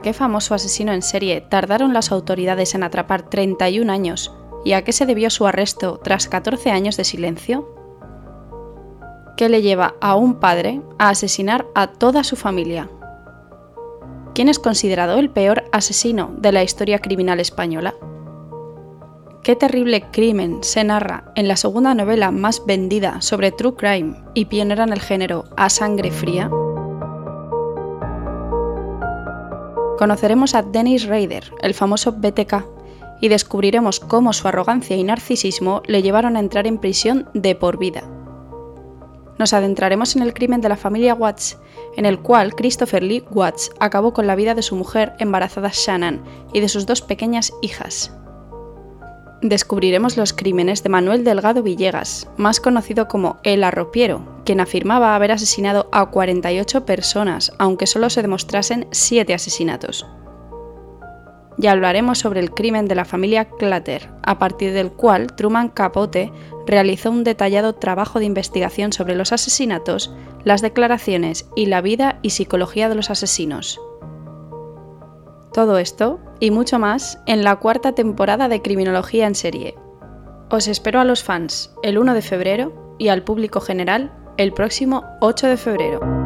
¿A qué famoso asesino en serie tardaron las autoridades en atrapar 31 años y a qué se debió su arresto tras 14 años de silencio? ¿Qué le lleva a un padre a asesinar a toda su familia? ¿Quién es considerado el peor asesino de la historia criminal española? ¿Qué terrible crimen se narra en la segunda novela más vendida sobre True Crime y pionera en el género A Sangre Fría? Conoceremos a Dennis Rader, el famoso BTK, y descubriremos cómo su arrogancia y narcisismo le llevaron a entrar en prisión de por vida nos adentraremos en el crimen de la familia Watts, en el cual Christopher Lee Watts acabó con la vida de su mujer embarazada Shannon y de sus dos pequeñas hijas. Descubriremos los crímenes de Manuel Delgado Villegas, más conocido como El Arropiero, quien afirmaba haber asesinado a 48 personas, aunque solo se demostrasen 7 asesinatos. Ya hablaremos sobre el crimen de la familia Clatter, a partir del cual Truman Capote realizó un detallado trabajo de investigación sobre los asesinatos, las declaraciones y la vida y psicología de los asesinos. Todo esto y mucho más en la cuarta temporada de Criminología en serie. Os espero a los fans el 1 de febrero y al público general el próximo 8 de febrero.